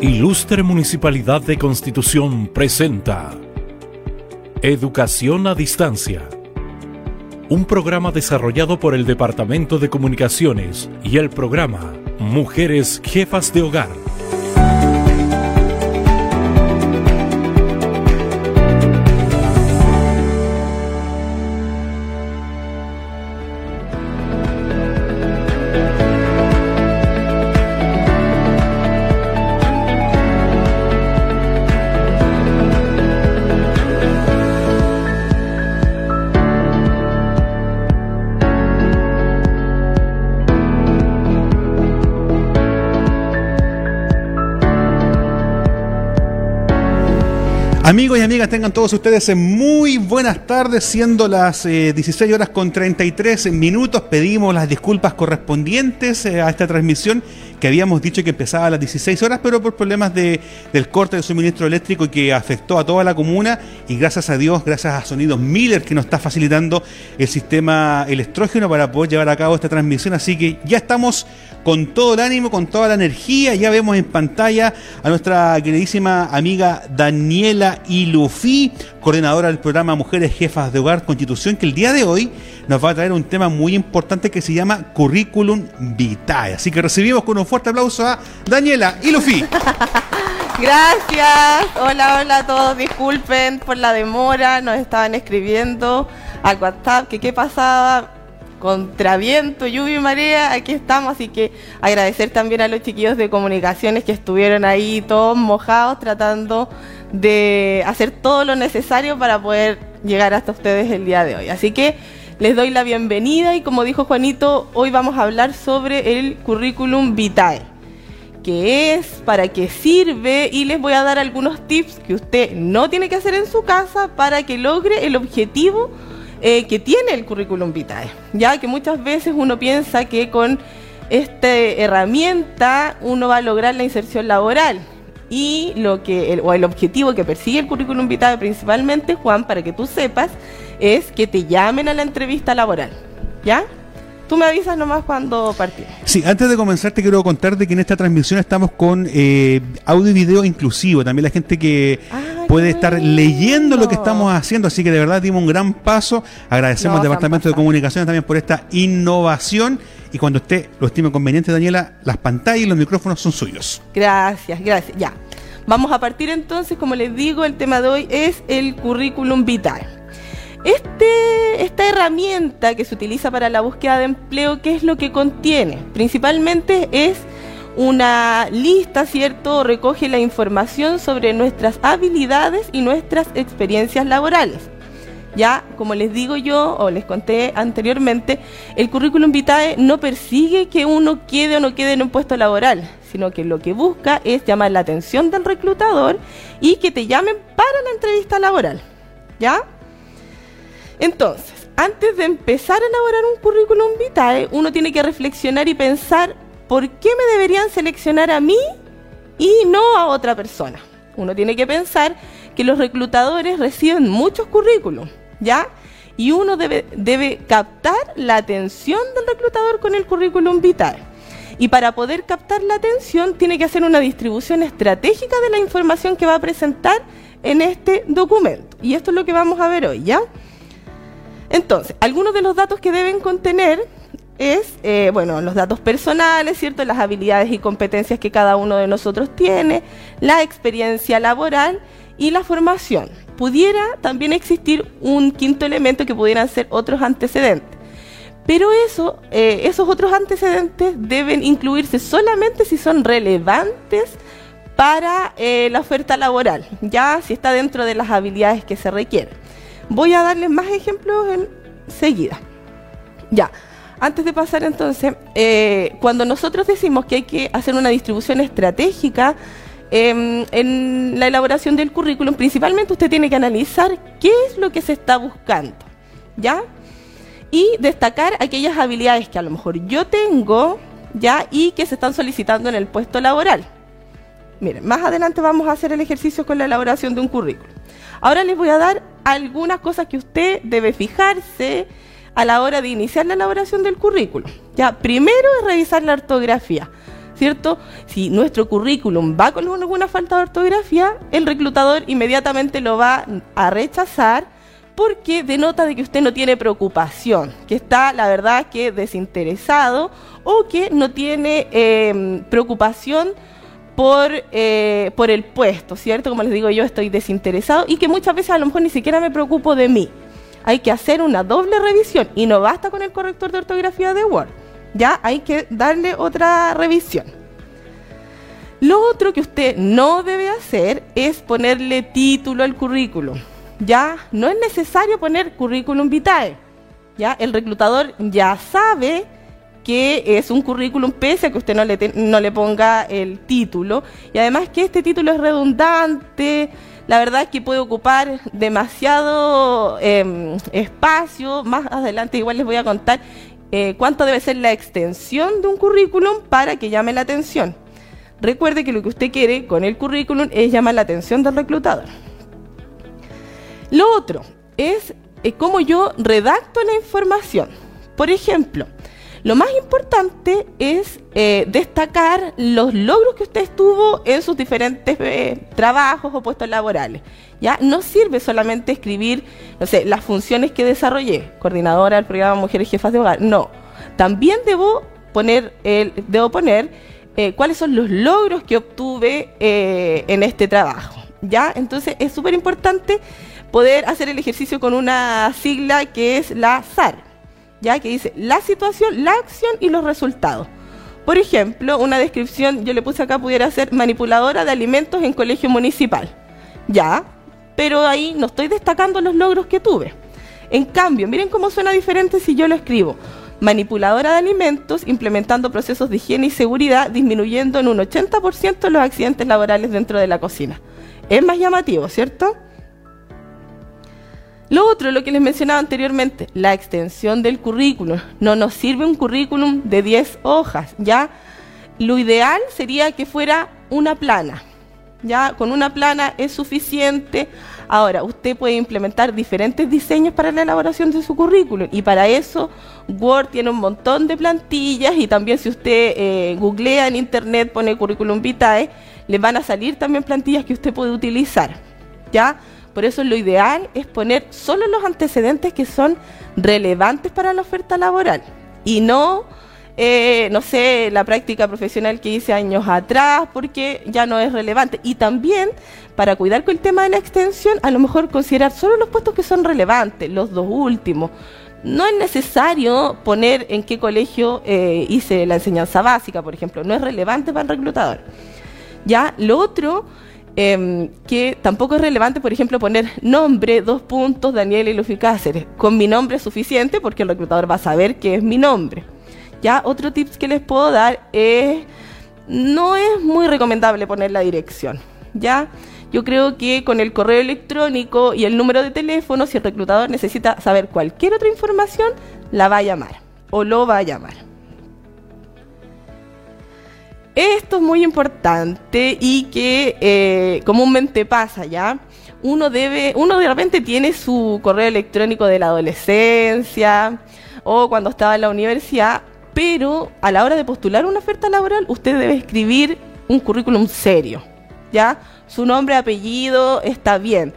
Ilustre Municipalidad de Constitución presenta Educación a Distancia. Un programa desarrollado por el Departamento de Comunicaciones y el programa Mujeres Jefas de Hogar Amigos y amigas, tengan todos ustedes muy buenas tardes, siendo las 16 eh, horas con 33 minutos. Pedimos las disculpas correspondientes eh, a esta transmisión que habíamos dicho que empezaba a las 16 horas, pero por problemas de, del corte de suministro eléctrico que afectó a toda la comuna. Y gracias a Dios, gracias a Sonidos Miller que nos está facilitando el sistema electrógeno para poder llevar a cabo esta transmisión. Así que ya estamos con todo el ánimo, con toda la energía. Ya vemos en pantalla a nuestra queridísima amiga Daniela Ilufi, coordinadora del programa Mujeres Jefas de Hogar Constitución, que el día de hoy nos va a traer un tema muy importante que se llama Curriculum Vitae. Así que recibimos con un fuerte aplauso a Daniela Ilufi. Gracias. Hola, hola a todos. Disculpen por la demora. Nos estaban escribiendo al WhatsApp que qué pasaba contra viento, lluvia y marea, aquí estamos, así que agradecer también a los chiquillos de comunicaciones que estuvieron ahí todos mojados tratando de hacer todo lo necesario para poder llegar hasta ustedes el día de hoy. Así que les doy la bienvenida y como dijo Juanito, hoy vamos a hablar sobre el currículum vitae, qué es, para qué sirve y les voy a dar algunos tips que usted no tiene que hacer en su casa para que logre el objetivo eh, que tiene el currículum vitae. Ya que muchas veces uno piensa que con esta herramienta uno va a lograr la inserción laboral. Y lo que el, o el objetivo que persigue el currículum vitae principalmente, Juan, para que tú sepas, es que te llamen a la entrevista laboral. ¿Ya? Tú me avisas nomás cuando partimos. Sí, antes de comenzar te quiero contar de que en esta transmisión estamos con eh, audio y video inclusivo. También la gente que ah, puede estar leyendo lo que estamos haciendo. Así que de verdad dimos un gran paso. Agradecemos al Departamento de Comunicaciones también por esta innovación. Y cuando usted lo estime conveniente, Daniela, las pantallas y los micrófonos son suyos. Gracias, gracias. Ya. Vamos a partir entonces, como les digo, el tema de hoy es el currículum vital. Este, esta herramienta que se utiliza para la búsqueda de empleo, ¿qué es lo que contiene? Principalmente es una lista, ¿cierto? Recoge la información sobre nuestras habilidades y nuestras experiencias laborales. Ya, como les digo yo, o les conté anteriormente, el currículum vitae no persigue que uno quede o no quede en un puesto laboral, sino que lo que busca es llamar la atención del reclutador y que te llamen para la entrevista laboral. ¿Ya? Entonces, antes de empezar a elaborar un currículum vitae, uno tiene que reflexionar y pensar por qué me deberían seleccionar a mí y no a otra persona. Uno tiene que pensar que los reclutadores reciben muchos currículums, ¿ya? Y uno debe, debe captar la atención del reclutador con el currículum vitae. Y para poder captar la atención tiene que hacer una distribución estratégica de la información que va a presentar en este documento. Y esto es lo que vamos a ver hoy, ¿ya? Entonces, algunos de los datos que deben contener es, eh, bueno, los datos personales, ¿cierto? Las habilidades y competencias que cada uno de nosotros tiene, la experiencia laboral y la formación. Pudiera también existir un quinto elemento que pudieran ser otros antecedentes. Pero eso, eh, esos otros antecedentes deben incluirse solamente si son relevantes para eh, la oferta laboral, ya si está dentro de las habilidades que se requieren. Voy a darles más ejemplos enseguida. Ya, antes de pasar entonces, eh, cuando nosotros decimos que hay que hacer una distribución estratégica em, en la elaboración del currículum, principalmente usted tiene que analizar qué es lo que se está buscando, ¿ya? Y destacar aquellas habilidades que a lo mejor yo tengo, ¿ya? Y que se están solicitando en el puesto laboral. Miren, más adelante vamos a hacer el ejercicio con la elaboración de un currículum. Ahora les voy a dar algunas cosas que usted debe fijarse a la hora de iniciar la elaboración del currículum. Ya, primero es revisar la ortografía. ¿cierto? Si nuestro currículum va con alguna falta de ortografía, el reclutador inmediatamente lo va a rechazar porque denota de que usted no tiene preocupación, que está, la verdad, que desinteresado o que no tiene em, preocupación por, eh, por el puesto, ¿cierto? Como les digo, yo estoy desinteresado y que muchas veces a lo mejor ni siquiera me preocupo de mí. Hay que hacer una doble revisión y no basta con el corrector de ortografía de Word. Ya hay que darle otra revisión. Lo otro que usted no debe hacer es ponerle título al currículum ya no es necesario poner currículum vitae. Ya el reclutador ya sabe que es un currículum pese a que usted no le, no le ponga el título y además que este título es redundante, la verdad es que puede ocupar demasiado em, espacio, más adelante igual les voy a contar eh, cuánto debe ser la extensión de un currículum para que llame la atención. Recuerde que lo que usted quiere con el currículum es llamar la atención del reclutador. Lo otro es eh, cómo yo redacto la información. Por ejemplo, lo más importante es eh, destacar los logros que usted tuvo en sus diferentes eh, trabajos o puestos laborales. Ya no sirve solamente escribir, no sé, las funciones que desarrollé, coordinadora del programa Mujeres Jefas de Hogar. No, también debo poner, el, debo poner cuáles son los logros que obtuve en este trabajo. Ya, entonces es súper importante poder hacer el ejercicio con una sigla que es la SAR, ya que dice la situación, la acción y los resultados. Por ejemplo, una descripción, yo le puse acá, pudiera ser manipuladora de alimentos en colegio municipal. Ya, pero ahí no estoy destacando los logros que tuve. En cambio, miren cómo suena diferente si yo lo escribo. Manipuladora de alimentos, implementando procesos de higiene y seguridad, disminuyendo en un 80% los accidentes laborales dentro de la cocina. Es más llamativo, ¿cierto? Lo otro, lo que les mencionaba anteriormente, la extensión del currículum. No nos sirve un currículum de 10 hojas, ¿ya? Lo ideal sería que fuera una plana, ¿ya? Con una plana es suficiente. Ahora, usted puede implementar diferentes diseños para la elaboración de su currículum y para eso Word tiene un montón de plantillas y también si usted eh, googlea en internet, pone currículum vitae, le van a salir también plantillas que usted puede utilizar, ¿ya? Por eso lo ideal es poner solo los antecedentes que son relevantes para la oferta laboral y no, eh, no sé, la práctica profesional que hice años atrás porque ya no es relevante. Y también, para cuidar con el tema de la extensión, a lo mejor considerar solo los puestos que son relevantes, los dos últimos. No es necesario poner en qué colegio eh, hice la enseñanza básica, por ejemplo. No es relevante para el reclutador. Ya, lo otro Em, que tampoco es relevante, por ejemplo, poner nombre, dos puntos, Daniel y Luffy Cáceres. Con mi nombre es suficiente porque el reclutador va a saber que es mi nombre. Ya, otro tips que les puedo dar es, no es muy recomendable poner la dirección. Ya, yo creo que con el correo electrónico y el número de teléfono, si el reclutador necesita saber cualquier otra información, la va a llamar o lo va a llamar. Esto es muy importante y que eh, comúnmente pasa, ¿ya? Uno debe, uno de repente tiene su correo electrónico de la adolescencia o cuando estaba en la universidad, pero a la hora de postular una oferta laboral, usted debe escribir un currículum serio, ¿ya? Su nombre, apellido está bien.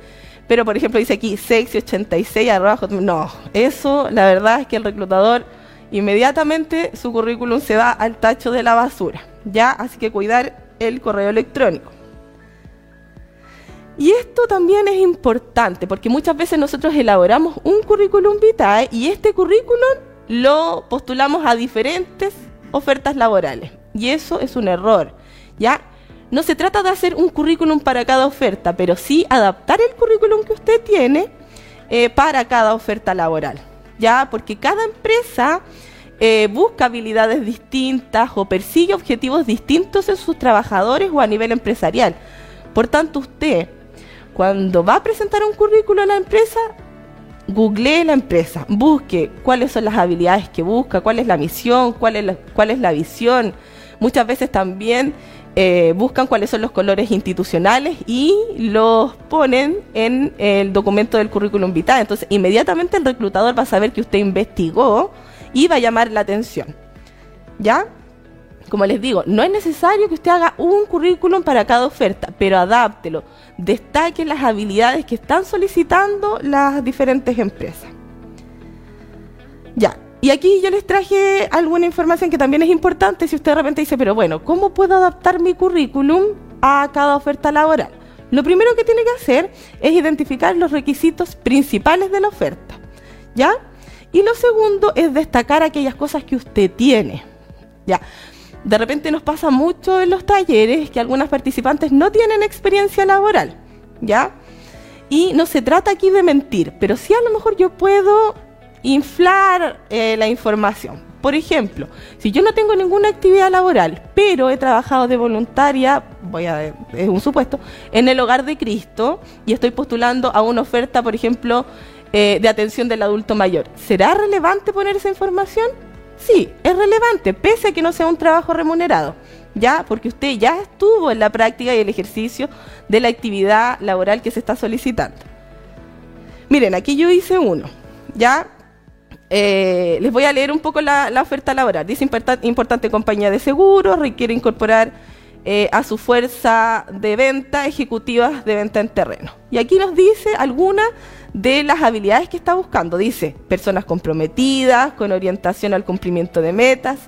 Pero, por ejemplo, dice aquí sexy86 arroba, No, eso la verdad es que el reclutador inmediatamente su currículum se va al tacho de la basura. ¿Ya? Así que cuidar el correo electrónico. Y esto también es importante porque muchas veces nosotros elaboramos un currículum vitae y este currículum lo postulamos a diferentes ofertas laborales. Y eso es un error, ¿ya? No se trata de hacer un currículum para cada oferta, pero sí adaptar el currículum que usted tiene eh, para cada oferta laboral, ¿ya? Porque cada empresa eh, busca habilidades distintas o persigue objetivos distintos en sus trabajadores o a nivel empresarial. Por tanto, usted, cuando va a presentar un currículo a la empresa, googlee la empresa, busque cuáles son las habilidades que busca, cuál es la misión, cuál es la, cuál es la visión. Muchas veces también eh, buscan cuáles son los colores institucionales y los ponen en el documento del currículum vitae. Entonces, inmediatamente el reclutador va a saber que usted investigó y va a llamar la atención. ¿Ya? como les digo, no es necesario que usted haga un currículum para cada oferta, pero adáptelo, destaque las habilidades que están solicitando las diferentes empresas. Ya, y aquí yo les traje alguna información que también es importante si usted de repente dice, pero bueno, ¿cómo puedo adaptar mi currículum a cada oferta laboral? Lo primero que tiene que hacer es identificar los requisitos principales de la oferta, ¿ya? Y lo segundo es destacar aquellas cosas que usted tiene, ¿ya? De repente nos pasa mucho en los talleres que algunas participantes no tienen experiencia laboral, ¿ya? Y no se trata aquí de mentir, pero sí a lo mejor yo puedo inflar eh, la información. Por ejemplo, si yo no tengo ninguna actividad laboral, pero he trabajado de voluntaria, voy a es un supuesto, en el hogar de Cristo y estoy postulando a una oferta, por ejemplo, eh, de atención del adulto mayor, ¿será relevante poner esa información? Sí, es relevante, pese a que no sea un trabajo remunerado, ¿ya? Porque usted ya estuvo en la práctica y el ejercicio de la actividad laboral que se está solicitando. Miren, aquí yo hice uno, ¿ya? Eh, les voy a leer un poco la, oferta laboral. Dice importante compañía de seguros, requiere incorporar eh, a su fuerza de venta ejecutivas de venta en terreno. Y aquí nos dice algunas de las habilidades que está buscando. Dice, personas comprometidas, con orientación al cumplimiento de metas,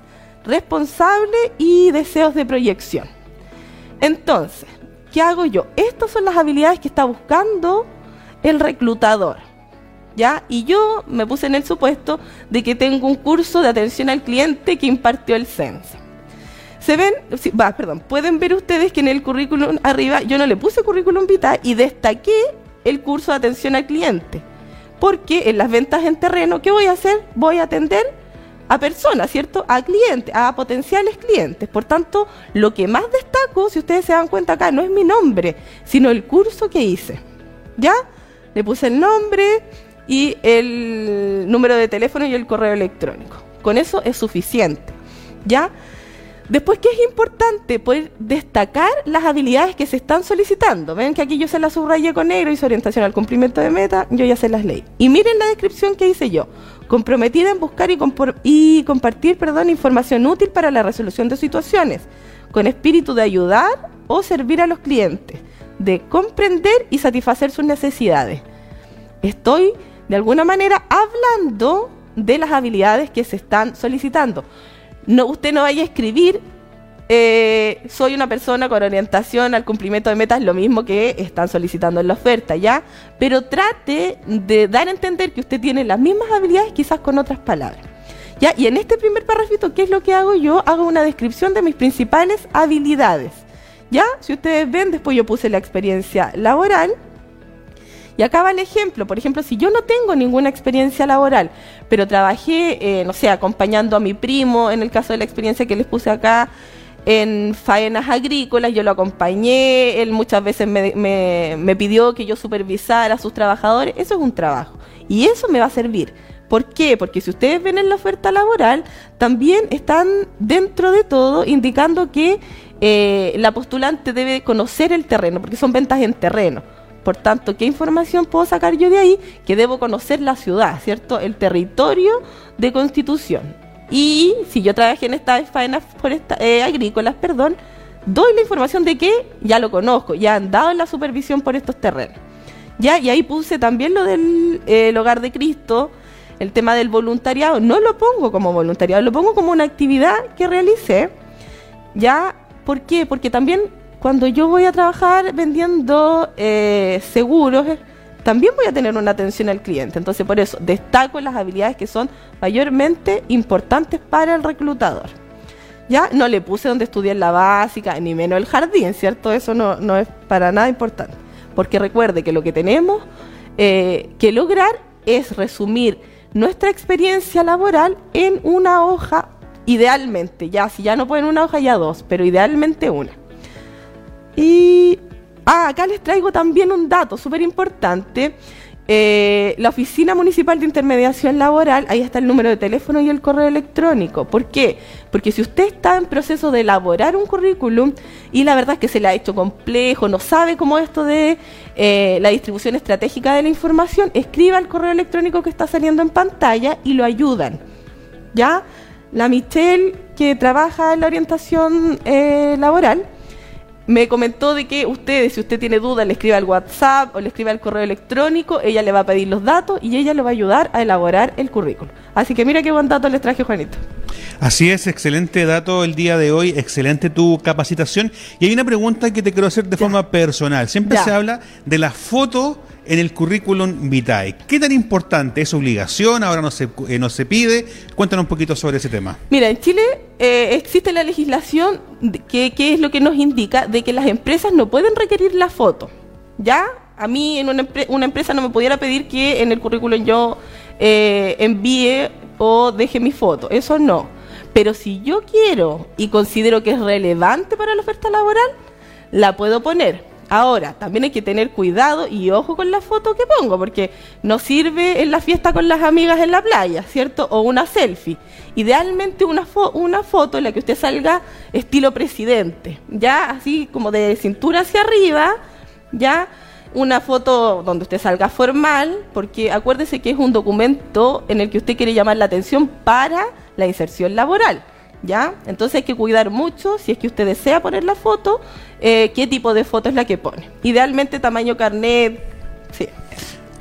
responsable y deseos de proyección. Entonces, ¿qué hago yo? Estas son las habilidades que está buscando el reclutador. ¿Ya? Y yo me puse en el supuesto de que tengo un curso de atención al cliente que impartió el CENSE. Se ven, va, perdón, pueden ver ustedes que en el currículum arriba yo no le puse currículum vitae y destaqué el curso de atención al cliente. Porque en las ventas en terreno, ¿qué voy a hacer? Voy a atender a personas, ¿cierto? A clientes, a potenciales clientes. Por tanto, lo que más destaco, si ustedes se dan cuenta acá, no es mi nombre, sino el curso que hice. ¿Ya? Le puse el nombre y el número de teléfono y el correo electrónico. Con eso es suficiente. ¿Ya? Después, ¿qué es importante? Poder destacar las habilidades que se están solicitando. Ven que aquí yo se las subrayé con negro, hice orientación al cumplimiento de meta, yo ya se las leí. Y miren la descripción que hice yo. Comprometida en buscar y, compartir información útil para la resolución de situaciones, con espíritu de ayudar o servir a los clientes, de comprender y satisfacer sus necesidades. Estoy, de alguna manera, hablando de las habilidades que se están solicitando no, usted no vaya a escribir, eh, soy una persona con orientación al cumplimiento de metas, lo mismo que están solicitando en la oferta, ¿ya? Pero trate de dar a entender que usted tiene las mismas habilidades, quizás con otras palabras. ¿Ya? Y en este primer párrafo, ¿qué es lo que hago yo? Hago una descripción de mis principales habilidades. ¿Ya? Si ustedes ven, después yo puse la experiencia laboral, y acá va el ejemplo. Por ejemplo, si yo no tengo ninguna experiencia laboral, pero trabajé, eh, no sé, acompañando a mi primo, en el caso de la experiencia que les puse acá, en faenas agrícolas, yo lo acompañé, él muchas veces me, me, pidió que yo supervisara a sus trabajadores, eso es un trabajo. Y eso me va a servir. ¿Por qué? Porque si ustedes ven en la oferta laboral, también están dentro de todo indicando que eh, la postulante debe conocer el terreno, porque son ventas en terreno. Por tanto, ¿qué información puedo sacar yo de ahí? Que debo conocer la ciudad, ¿cierto? El territorio de constitución. Y si yo trabajé en estas faenas eh, agrícolas, perdón, doy la información de que ya lo conozco, ya han dado la supervisión por estos terrenos. Ya, y ahí puse también lo del eh, hogar de Cristo, el tema del voluntariado. No lo pongo como voluntariado, lo pongo como una actividad que realicé. Ya, ¿por qué? Porque también cuando yo voy a trabajar vendiendo eh, seguros, eh, también voy a tener una atención al cliente. Entonces, por eso destaco las habilidades que son mayormente importantes para el reclutador. Ya no le puse donde estudié en la básica, ni menos el jardín, ¿cierto? Eso no, no es para nada importante. Porque recuerde que lo que tenemos eh, que lograr es resumir nuestra experiencia laboral en una hoja, idealmente. Ya, si ya no pueden una hoja, ya dos, pero idealmente una. Y ah, acá les traigo también un dato súper importante. Eh, la Oficina Municipal de Intermediación Laboral, ahí está el número de teléfono y el correo electrónico. ¿Por qué? Porque si usted está en proceso de elaborar un currículum y la verdad es que se le ha hecho complejo, no sabe cómo esto de eh, la distribución estratégica de la información, escriba el correo electrónico que está saliendo en pantalla y lo ayudan. ¿Ya? La Michelle que trabaja en la orientación eh, laboral, me comentó de que ustedes, si usted tiene duda, le escriba al WhatsApp o le escriba al correo electrónico, ella le va a pedir los datos y ella le va a ayudar a elaborar el currículum. Así que mira qué buen dato les traje, Juanito. Así es, excelente dato el día de hoy, excelente tu capacitación. Y hay una pregunta que te quiero hacer de forma personal. Siempre se habla de la foto en el currículum vitae. ¿Qué tan importante es obligación? Ahora no se, eh, no se pide. Cuéntanos un poquito sobre ese tema. Mira, en Chile eh, existe la legislación que, que, es lo que nos indica de que las empresas no pueden requerir la foto. ¿Ya? A mí en una, una empresa no me pudiera pedir que en el currículum yo eh, envíe o deje mi foto. Eso no. Pero si yo quiero y considero que es relevante para la oferta laboral, la puedo poner. Ahora, también hay que tener cuidado y ojo con la foto que pongo, porque no sirve en la fiesta con las amigas en la playa, ¿cierto? O una selfie. Idealmente una, una foto en la que usted salga estilo presidente, ya así como de cintura hacia arriba, ya una foto donde usted salga formal, porque acuérdese que es un documento en el que usted quiere llamar la atención para la inserción laboral. ¿Ya? Entonces hay que cuidar mucho, si es que usted desea poner la foto, eh, qué tipo de foto es la que pone. Idealmente tamaño carnet, sí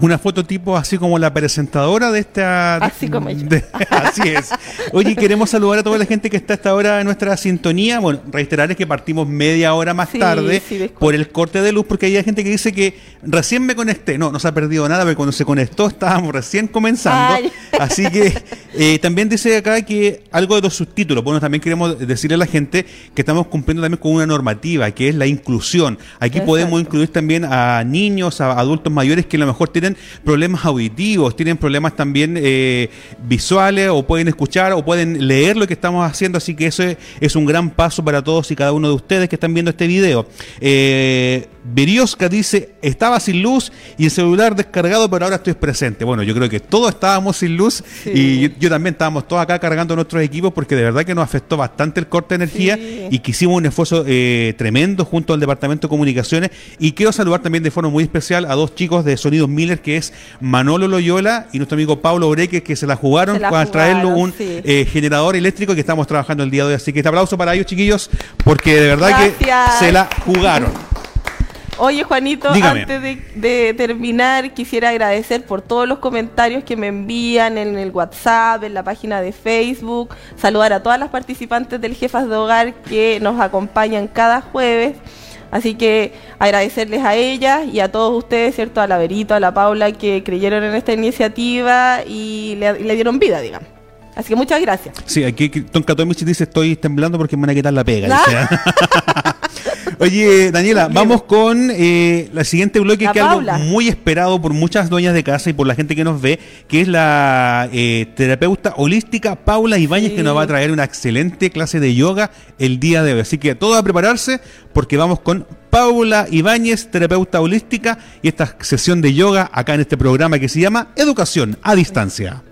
una foto tipo así como la presentadora de esta... Así como así es. Oye, queremos saludar a toda la gente que está hasta ahora en nuestra sintonía. Bueno, reiterarles que partimos media hora más tarde por el corte de luz, porque hay gente que dice que recién me conecté. No, no se ha perdido nada, porque cuando se conectó estábamos recién comenzando. Así que eh, también dice acá que algo de los subtítulos. Bueno, también queremos decirle a la gente que estamos cumpliendo también con una normativa, que es la inclusión. Aquí podemos incluir también a niños, a adultos mayores que a lo mejor tienen problemas auditivos, tienen problemas también eh, visuales o pueden escuchar o pueden leer lo que estamos haciendo, así que eso es, un gran paso para todos y cada uno de ustedes que están viendo este video. Eh, Berioska dice, estaba sin luz y el celular descargado, pero ahora estoy presente. Bueno, yo creo que todos estábamos sin luz y yo, también estábamos todos acá cargando nuestros equipos porque de verdad que nos afectó bastante el corte de energía y que hicimos un esfuerzo eh, tremendo junto al Departamento de Comunicaciones. Y quiero saludar también de forma muy especial a dos chicos de Sonidos Miller, que es Manolo Loyola y nuestro amigo Pablo Breque, que se la jugaron para traerlo un eh, generador eléctrico que estamos trabajando el día de hoy. Así que este aplauso para ellos, chiquillos, porque de verdad que se la jugaron. Oye, Juanito, antes de, terminar, quisiera agradecer por todos los comentarios que me envían en el WhatsApp, en la página de Facebook, saludar a todas las participantes del Jefas de Hogar que nos acompañan cada jueves. Así que agradecerles a ellas y a todos ustedes, ¿cierto? A la Verito, a la Paula, que creyeron en esta iniciativa y le, dieron vida, digamos. Así que muchas gracias. Sí, aquí Don Catomich dice estoy temblando porque me van a quitar la pega. Oye, Daniela, vamos con eh, la siguiente bloque, que es algo muy esperado por muchas dueñas de casa y por la gente que nos ve, que es la eh, terapeuta holística Paula Ibáñez, que nos va a traer una excelente clase de yoga el día de hoy. Así que todo a prepararse porque vamos con Paula Ibáñez, terapeuta holística, y esta sesión de yoga acá en este programa que se llama Educación a Distancia.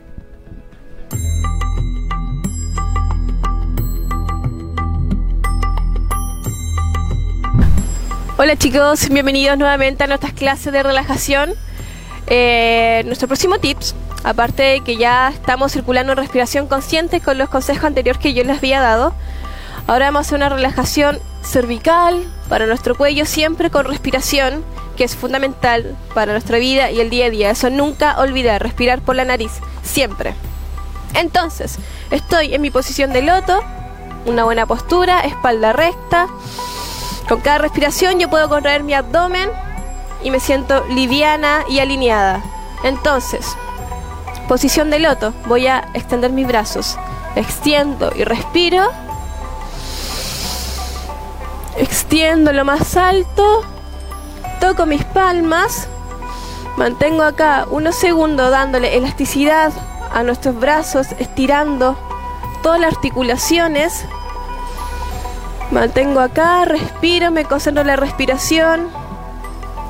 Hola chicos, bienvenidos nuevamente a nuestras clases de relajación. Eh, nuestro próximo tips, aparte de que ya estamos circulando respiración consciente con los consejos anteriores que yo les había dado, ahora vamos a hacer una relajación cervical para nuestro cuello, siempre con respiración, que es fundamental para nuestra vida y el día a día. Eso nunca olvidar, respirar por la nariz, siempre. Entonces, estoy en mi posición de loto, una buena postura, espalda recta con cada respiración yo puedo contraer mi abdomen y me siento liviana y alineada. Entonces, posición de loto, voy a extender mis brazos. Extiendo y respiro. Extiendo lo más alto. Toco mis palmas. Mantengo acá unos segundos dándole elasticidad a nuestros brazos, estirando todas las articulaciones Mantengo acá, respiro, me concentro en la respiración,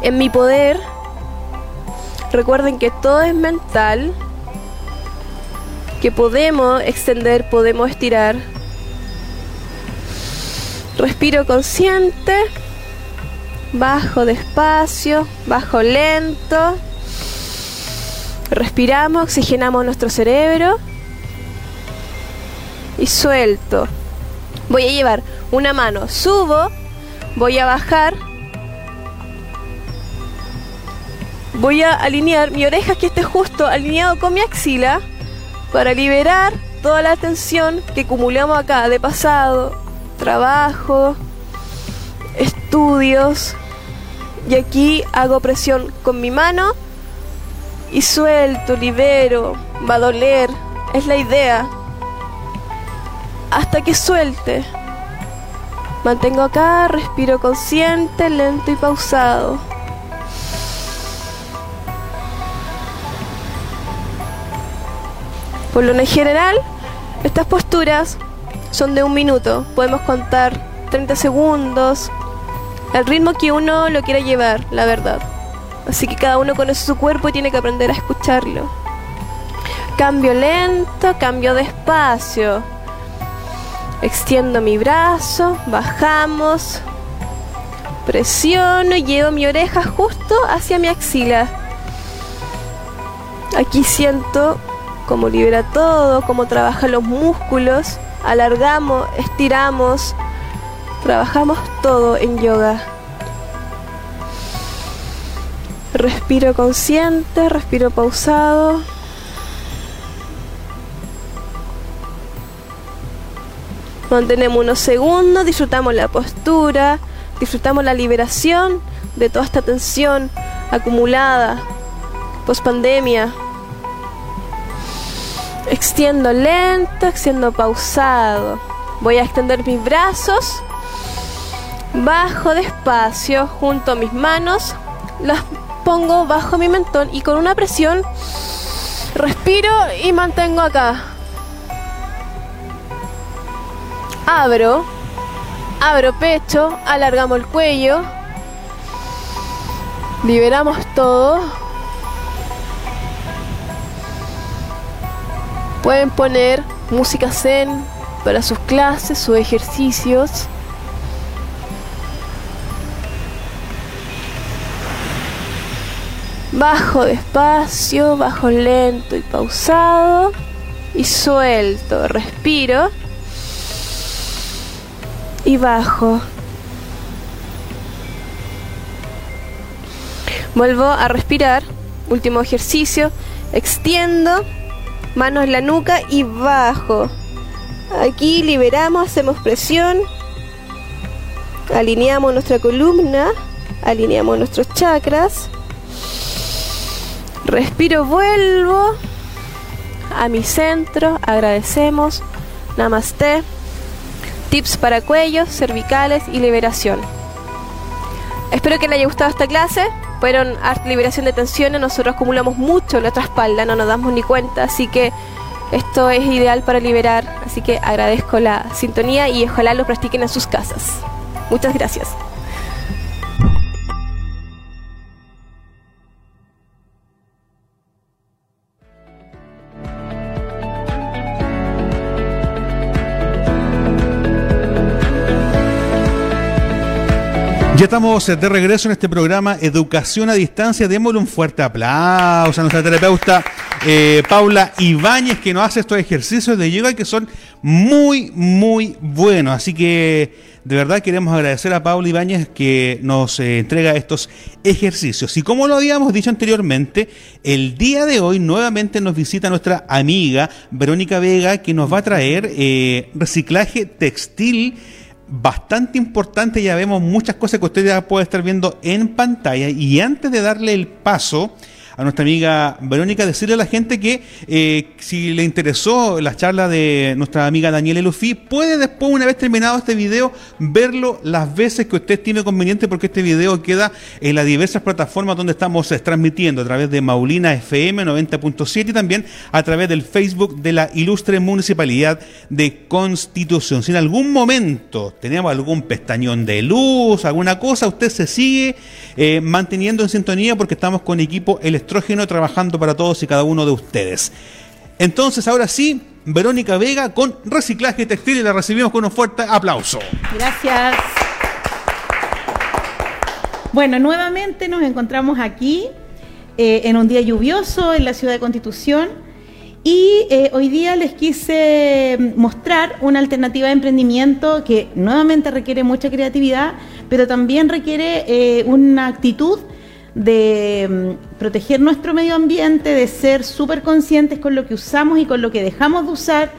en mi poder. Recuerden que todo es mental, que podemos extender, podemos estirar. Respiro consciente, bajo despacio, bajo lento. Respiramos, oxigenamos nuestro cerebro y suelto. Voy a llevar una mano, subo, voy a bajar, voy a alinear mi oreja que esté justo alineado con mi axila para liberar toda la tensión que acumulamos acá de pasado, trabajo, estudios. Y aquí hago presión con mi mano y suelto, libero, va a doler, es la idea. Hasta que suelte. Mantengo acá, respiro consciente, lento y pausado. Por lo general, estas posturas son de un minuto. Podemos contar 30 segundos, el ritmo que uno lo quiera llevar, la verdad. Así que cada uno conoce su cuerpo y tiene que aprender a escucharlo. Cambio lento, cambio despacio. Extiendo mi brazo, bajamos. Presiono y llevo mi oreja justo hacia mi axila. Aquí siento cómo libera todo, cómo trabajan los músculos. Alargamos, estiramos. Trabajamos todo en yoga. Respiro consciente, respiro pausado. Mantenemos unos segundos, disfrutamos la postura, disfrutamos la liberación de toda esta tensión acumulada post pandemia. Extiendo lento, extiendo pausado. Voy a extender mis brazos, bajo despacio junto a mis manos, las pongo bajo mi mentón y con una presión respiro y mantengo acá. Abro, abro pecho, alargamos el cuello, liberamos todo. Pueden poner música zen para sus clases, sus ejercicios. Bajo despacio, bajo lento y pausado. Y suelto, respiro. Y bajo. Vuelvo a respirar. Último ejercicio. Extiendo. Manos en la nuca y bajo. Aquí liberamos, hacemos presión. Alineamos nuestra columna. Alineamos nuestros chakras. Respiro, vuelvo a mi centro, agradecemos, namaste, tips para cuellos, cervicales y liberación. Espero que les haya gustado esta clase, fueron liberación de tensiones, nosotros acumulamos mucho en nuestra espalda, no nos damos ni cuenta, así que esto es ideal para liberar, así que agradezco la sintonía y ojalá lo practiquen en sus casas. Muchas gracias. Ya estamos de regreso en este programa Educación a Distancia. Démosle un fuerte aplauso a nuestra terapeuta eh, Paula Ibáñez que nos hace estos ejercicios de yoga que son muy, muy buenos. Así que de verdad queremos agradecer a Paula Ibáñez que nos eh, entrega estos ejercicios. Y como lo habíamos dicho anteriormente, el día de hoy nuevamente nos visita nuestra amiga Verónica Vega que nos va a traer eh, reciclaje textil bastante importante. Ya vemos muchas cosas que usted ya puede estar viendo en pantalla. Y antes de darle el paso a nuestra amiga Verónica, decirle a la gente que eh, si le interesó la charla de nuestra amiga Daniela Luffy, puede después, una vez terminado este video, verlo las veces que usted tiene conveniente, porque este video queda en las diversas plataformas donde estamos eh, transmitiendo, a través de Maulina FM 90.7 y también a través del Facebook de la Ilustre Municipalidad de Constitución. Si en algún momento tenemos algún pestañón de luz, alguna cosa, usted se sigue eh, manteniendo en sintonía porque estamos con equipo electrónico trabajando para todos y cada uno de ustedes. Entonces, ahora sí, Verónica Vega con reciclaje textil y la recibimos con un fuerte aplauso. Gracias. Bueno, nuevamente nos encontramos aquí eh, en un día lluvioso en la ciudad de Constitución Y eh, hoy día les quise mostrar una alternativa de emprendimiento que nuevamente requiere mucha creatividad, pero también requiere eh, una actitud de mm, proteger nuestro medio ambiente, de ser súper conscientes con lo que usamos y con lo que dejamos de usar,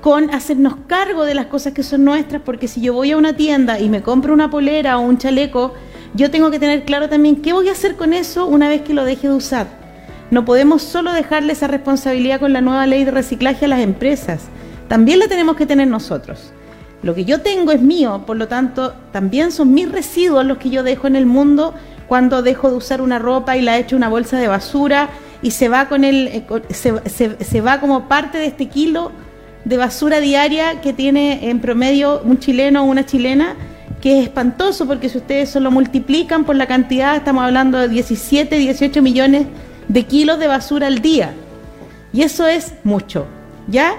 con hacernos cargo de las cosas que son nuestras, porque si yo voy a una tienda y me compro una polera o un chaleco, yo tengo que tener claro también qué voy a hacer con eso una vez que lo deje de usar. No podemos solo dejarle esa responsabilidad con la nueva ley de reciclaje a las empresas, también la tenemos que tener nosotros. Lo que yo tengo es mío, por lo tanto, también son mis residuos los que yo dejo en el mundo cuando dejo de usar una ropa y la echo una bolsa de basura y se va con el eh, se, va como parte de este kilo de basura diaria que tiene en promedio un chileno o una chilena, que es espantoso porque si ustedes solo multiplican por la cantidad, estamos hablando de 17, 18 millones de kilos de basura al día. Y eso es mucho, ¿ya?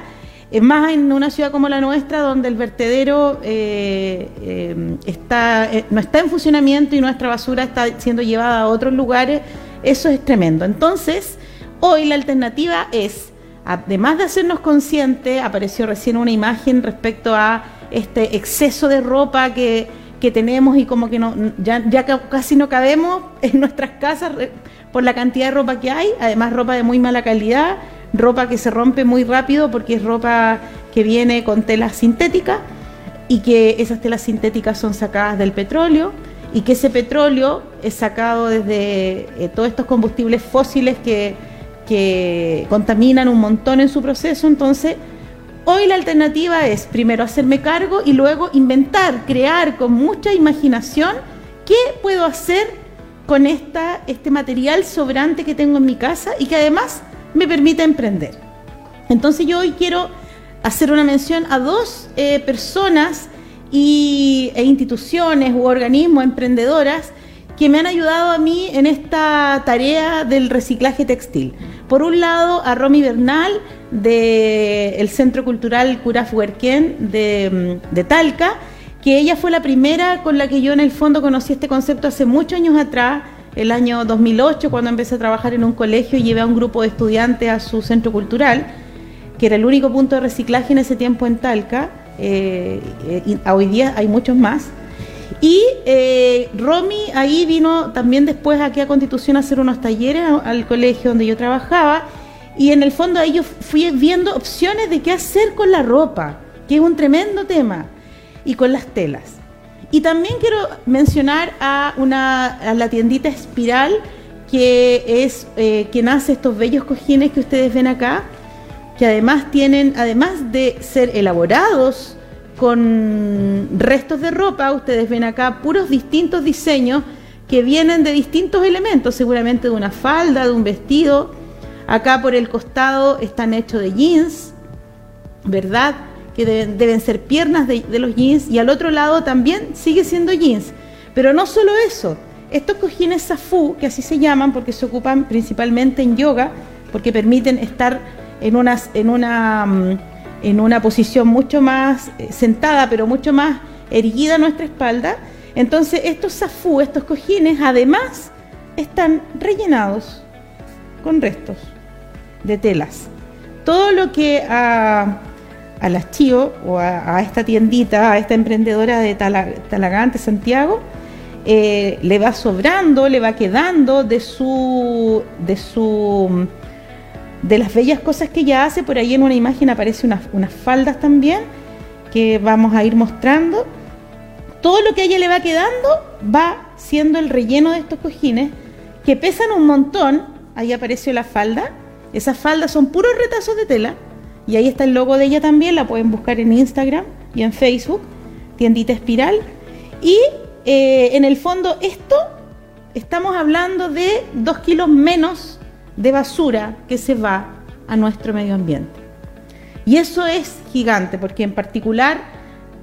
Más en una ciudad como la nuestra, donde el vertedero eh, eh, está, eh, no está en funcionamiento y nuestra basura está siendo llevada a otros lugares, eso es tremendo. Entonces, hoy la alternativa es, además de hacernos conscientes, apareció recién una imagen respecto a este exceso de ropa que, que tenemos y como que no, ya, ya casi no cabemos en nuestras casas por la cantidad de ropa que hay, además ropa de muy mala calidad ropa que se rompe muy rápido porque es ropa que viene con tela sintética y que esas telas sintéticas son sacadas del petróleo y que ese petróleo es sacado desde eh, todos estos combustibles fósiles que, que contaminan un montón en su proceso. Entonces, hoy la alternativa es primero hacerme cargo y luego inventar, crear con mucha imaginación qué puedo hacer con esta, este material sobrante que tengo en mi casa y que además me permite emprender. Entonces yo hoy quiero hacer una mención a dos eh, personas y, e instituciones u organismos emprendedoras que me han ayudado a mí en esta tarea del reciclaje textil. Por un lado, a Romy Bernal del Centro Cultural Curaf Huerquén mm, de Talca, que ella fue la primera con la que yo en el fondo conocí este concepto hace muchos años atrás, el año 2008, cuando empecé a trabajar en un colegio y llevé a un grupo de estudiantes a su centro cultural, que era el único punto de reciclaje en ese tiempo en Talca. Eh, y hoy día hay muchos más. Y eh, Romy ahí vino también después aquí a Constitución a hacer unos talleres al colegio donde yo trabajaba. Y en el fondo ahí yo fui viendo opciones de qué hacer con la ropa, que es un tremendo tema, y con las telas. Y también quiero mencionar a, una, la tiendita Espiral, que es eh, quien hace estos bellos cojines que ustedes ven acá, que además tienen, además de ser elaborados con restos de ropa, ustedes ven acá puros distintos diseños que vienen de distintos elementos, seguramente de una falda, de un vestido. Acá por el costado están hechos de jeans, ¿verdad? Deben, ser piernas de, los jeans, y al otro lado también sigue siendo jeans. Pero no solo eso, estos cojines Safu, que así se llaman porque se ocupan principalmente en yoga, porque permiten estar en, en, una, mm, en una posición mucho más eh, sentada, pero mucho más erguida nuestra espalda. Entonces estos Safu, estos cojines, además están rellenados con restos de telas. Todo lo que a las Chío o a, esta tiendita, a esta emprendedora de Talagante, Santiago, eh, le va sobrando, le va quedando de su, de su, de las bellas cosas que ella hace. Por ahí en una imagen aparece unas, unas faldas también que vamos a ir mostrando. Todo lo que a ella le va quedando va siendo el relleno de estos cojines que pesan un montón. Ahí apareció la falda. Esas faldas son puros retazos de tela y ahí está el logo de ella también, la pueden buscar en Instagram y en Facebook, tiendita espiral. Y eh, en el fondo esto, estamos hablando de dos kilos menos de basura que se va a nuestro medio ambiente. Y eso es gigante, porque en particular,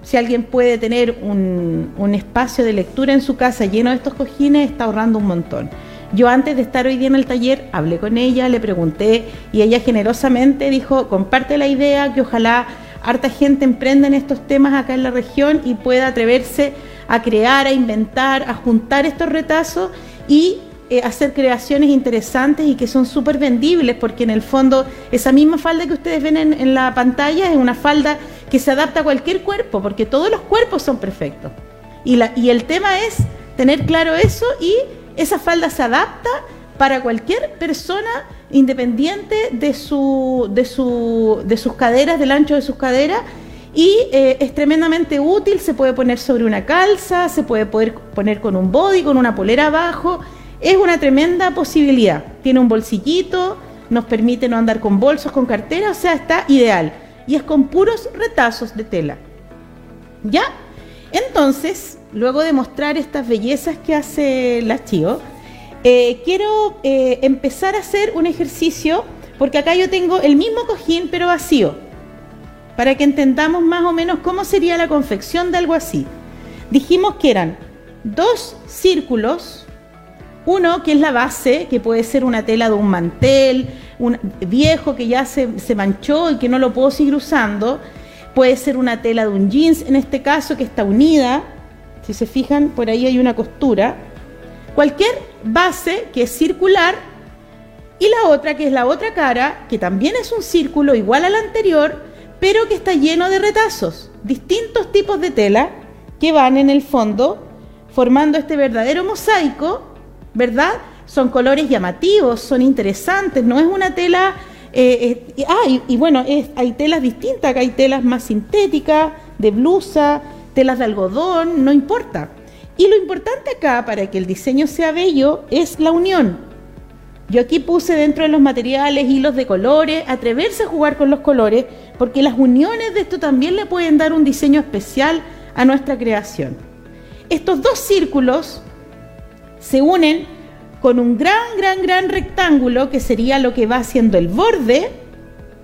si alguien puede tener un, un espacio de lectura en su casa lleno de estos cojines, está ahorrando un montón. Yo antes de estar hoy día en el taller hablé con ella, le pregunté y ella generosamente dijo, comparte la idea que ojalá harta gente emprenda en estos temas acá en la región y pueda atreverse a crear, a inventar, a juntar estos retazos y eh, hacer creaciones interesantes y que son súper vendibles, porque en el fondo esa misma falda que ustedes ven en, la pantalla es una falda que se adapta a cualquier cuerpo, porque todos los cuerpos son perfectos. Y, la, y el tema es tener claro eso y esa falda se adapta para cualquier persona independiente de, su, de, su, de sus caderas, del ancho de sus caderas, y eh, es tremendamente útil, se puede poner sobre una calza, se puede poder poner con un body, con una polera abajo, es una tremenda posibilidad. Tiene un bolsillito, nos permite no andar con bolsos, con cartera, o sea, está ideal. Y es con puros retazos de tela. ¿Ya? Entonces, luego de mostrar estas bellezas que hace la Chio, eh, quiero eh, empezar a hacer un ejercicio, porque acá yo tengo el mismo cojín, pero vacío, para que entendamos más o menos cómo sería la confección de algo así. Dijimos que eran dos círculos uno, que es la base, que puede ser una tela de un mantel, un viejo que ya se, manchó y que no lo puedo seguir usando. Puede ser una tela de un jeans, en este caso, que está unida. Si se fijan, por ahí hay una costura. Cualquier base que es circular y la otra, que es la otra cara, que también es un círculo igual al anterior, pero que está lleno de retazos, distintos tipos de tela que van en el fondo formando este verdadero mosaico ¿verdad? Son colores llamativos, son interesantes, no es una tela... Eh, eh, ah, y, bueno, hay telas distintas, hay telas más sintéticas, de blusa, telas de algodón, no importa. Y lo importante acá, para que el diseño sea bello, es la unión. Yo aquí puse dentro de los materiales hilos de colores, atreverse a jugar con los colores, porque las uniones de esto también le pueden dar un diseño especial a nuestra creación. Estos dos círculos se unen con un gran, gran, gran rectángulo que sería lo que va haciendo el borde,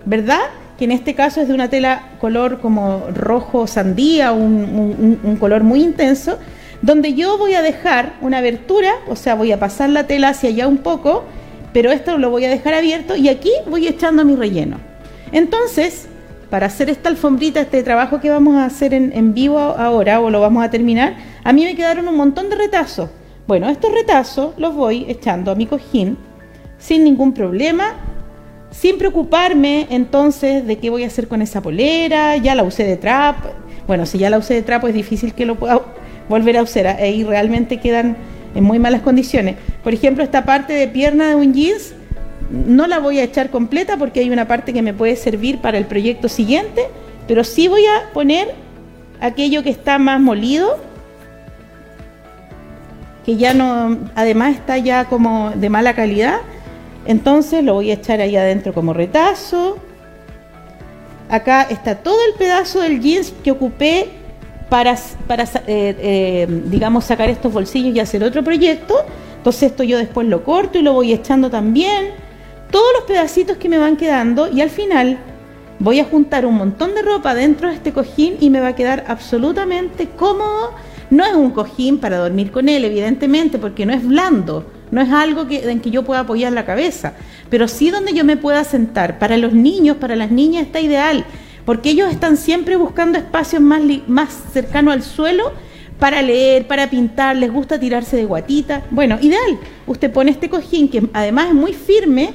¿verdad? Que en este caso es de una tela color como rojo sandía, un, un color muy intenso, donde yo voy a dejar una abertura, o sea, voy a pasar la tela hacia allá un poco, pero esto lo voy a dejar abierto y aquí voy echando mi relleno. Entonces, para hacer esta alfombrita, este trabajo que vamos a hacer en, en vivo ahora, o lo vamos a terminar, a mí me quedaron un montón de retazos bueno, estos retazos los voy echando a mi cojín sin ningún problema, sin preocuparme entonces de qué voy a hacer con esa polera, ya la usé de trap. Bueno, si ya la usé de trapo es difícil que lo pueda volver a usar, ahí realmente quedan en muy malas condiciones. Por ejemplo, esta parte de pierna de un jeans no la voy a echar completa porque hay una parte que me puede servir para el proyecto siguiente, pero sí voy a poner aquello que está más molido que ya no, además está ya como de mala calidad, entonces lo voy a echar ahí adentro como retazo. Acá está todo el pedazo del jeans que ocupé para, para eh, eh, digamos, sacar estos bolsillos y hacer otro proyecto. Entonces esto yo después lo corto y lo voy echando también. Todos los pedacitos que me van quedando y al final voy a juntar un montón de ropa dentro de este cojín y me va a quedar absolutamente cómodo no es un cojín para dormir con él, evidentemente, porque no es blando, no es algo que, en que yo pueda apoyar la cabeza, pero sí donde yo me pueda sentar. Para los niños, para las niñas está ideal, porque ellos están siempre buscando espacios más, más cercanos al suelo para leer, para pintar, les gusta tirarse de guatita. Bueno, ideal. Usted pone este cojín que además es muy firme,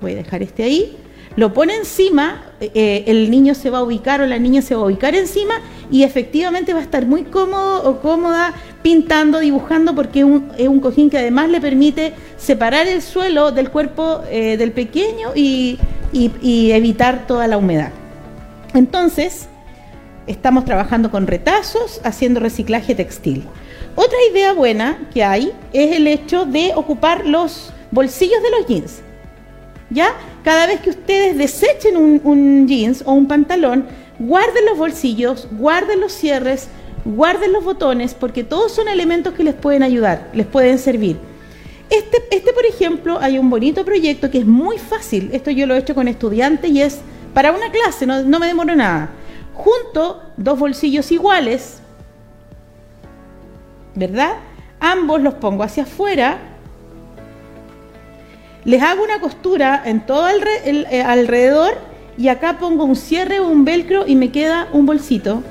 voy a dejar este ahí, lo pone encima, eh, el niño se va a ubicar o la niña se va a ubicar encima y efectivamente va a estar muy cómodo o cómoda pintando, dibujando, porque es un, cojín que además le permite separar el suelo del cuerpo eh, del pequeño y, y evitar toda la humedad. Entonces, estamos trabajando con retazos, haciendo reciclaje textil. Otra idea buena que hay es el hecho de ocupar los bolsillos de los jeans. ¿Ya? Cada vez que ustedes desechen un, jeans o un pantalón, guarden los bolsillos, guarden los cierres, guarden los botones, porque todos son elementos que les pueden ayudar, les pueden servir. Este, este, por ejemplo, hay un bonito proyecto que es muy fácil. Esto yo lo he hecho con estudiantes y es para una clase, no, no me demoro nada. Junto dos bolsillos iguales, ¿verdad? Ambos los pongo hacia afuera les hago una costura en todo el, eh, alrededor y acá pongo un cierre o un velcro y me queda un bolsito.